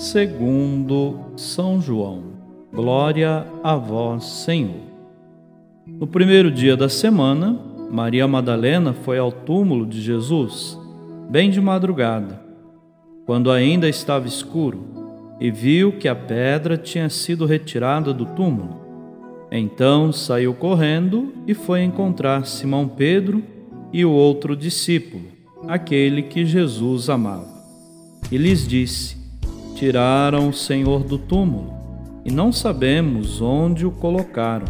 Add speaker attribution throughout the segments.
Speaker 1: segundo São João. Glória a vós, Senhor. No primeiro dia da semana, Maria Madalena foi ao túmulo de Jesus, bem de madrugada, quando ainda estava escuro, e viu que a pedra tinha sido retirada do túmulo. Então saiu correndo e foi encontrar Simão Pedro e o outro discípulo, aquele que Jesus amava. E lhes disse: Tiraram o Senhor do túmulo e não sabemos onde o colocaram.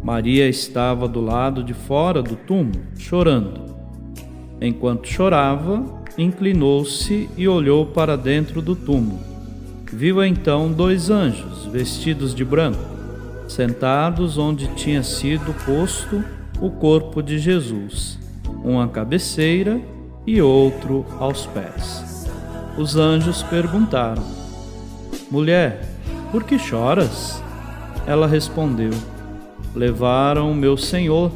Speaker 1: Maria estava do lado de fora do túmulo, chorando. Enquanto chorava, inclinou-se e olhou para dentro do túmulo. Viu então dois anjos, vestidos de branco, sentados onde tinha sido posto o corpo de Jesus, um à cabeceira e outro aos pés os anjos perguntaram: Mulher, por que choras? Ela respondeu: Levaram meu senhor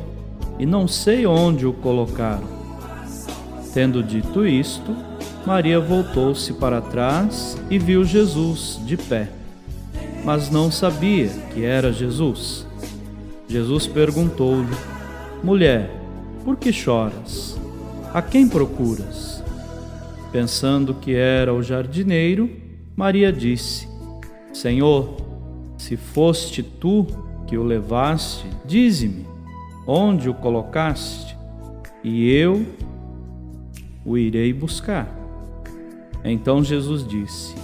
Speaker 1: e não sei onde o colocaram. Tendo dito isto, Maria voltou-se para trás e viu Jesus de pé, mas não sabia que era Jesus. Jesus perguntou-lhe: Mulher, por que choras? A quem procuras? Pensando que era o jardineiro, Maria disse: Senhor, se foste tu que o levaste, dize-me onde o colocaste, e eu o irei buscar. Então Jesus disse: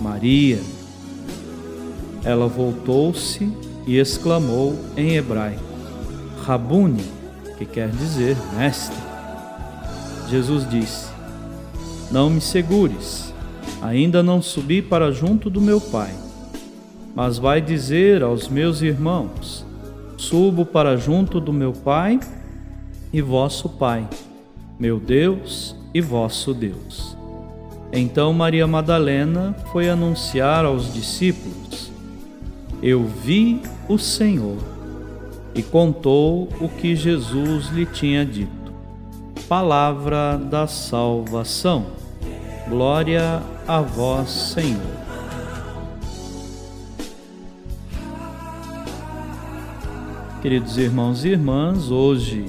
Speaker 1: Maria. Ela voltou-se e exclamou em hebraico: Rabuni, que quer dizer mestre. Jesus disse: não me segures, ainda não subi para junto do meu Pai. Mas vai dizer aos meus irmãos: Subo para junto do meu Pai e vosso Pai, meu Deus e vosso Deus. Então Maria Madalena foi anunciar aos discípulos: Eu vi o Senhor, e contou o que Jesus lhe tinha dito. Palavra da salvação. Glória a vós, Senhor. Queridos irmãos e irmãs, hoje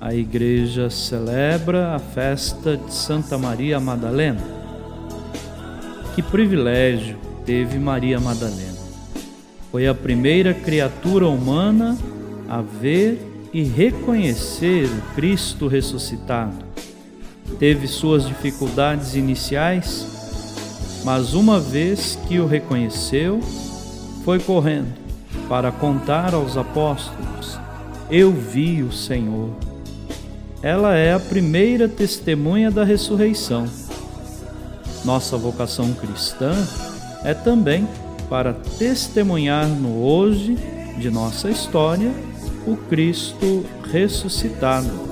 Speaker 1: a igreja celebra a festa de Santa Maria Madalena. Que privilégio teve Maria Madalena. Foi a primeira criatura humana a ver e reconhecer o Cristo ressuscitado teve suas dificuldades iniciais, mas uma vez que o reconheceu, foi correndo para contar aos apóstolos: Eu vi o Senhor. Ela é a primeira testemunha da ressurreição. Nossa vocação cristã é também para testemunhar no hoje de nossa história o Cristo ressuscitado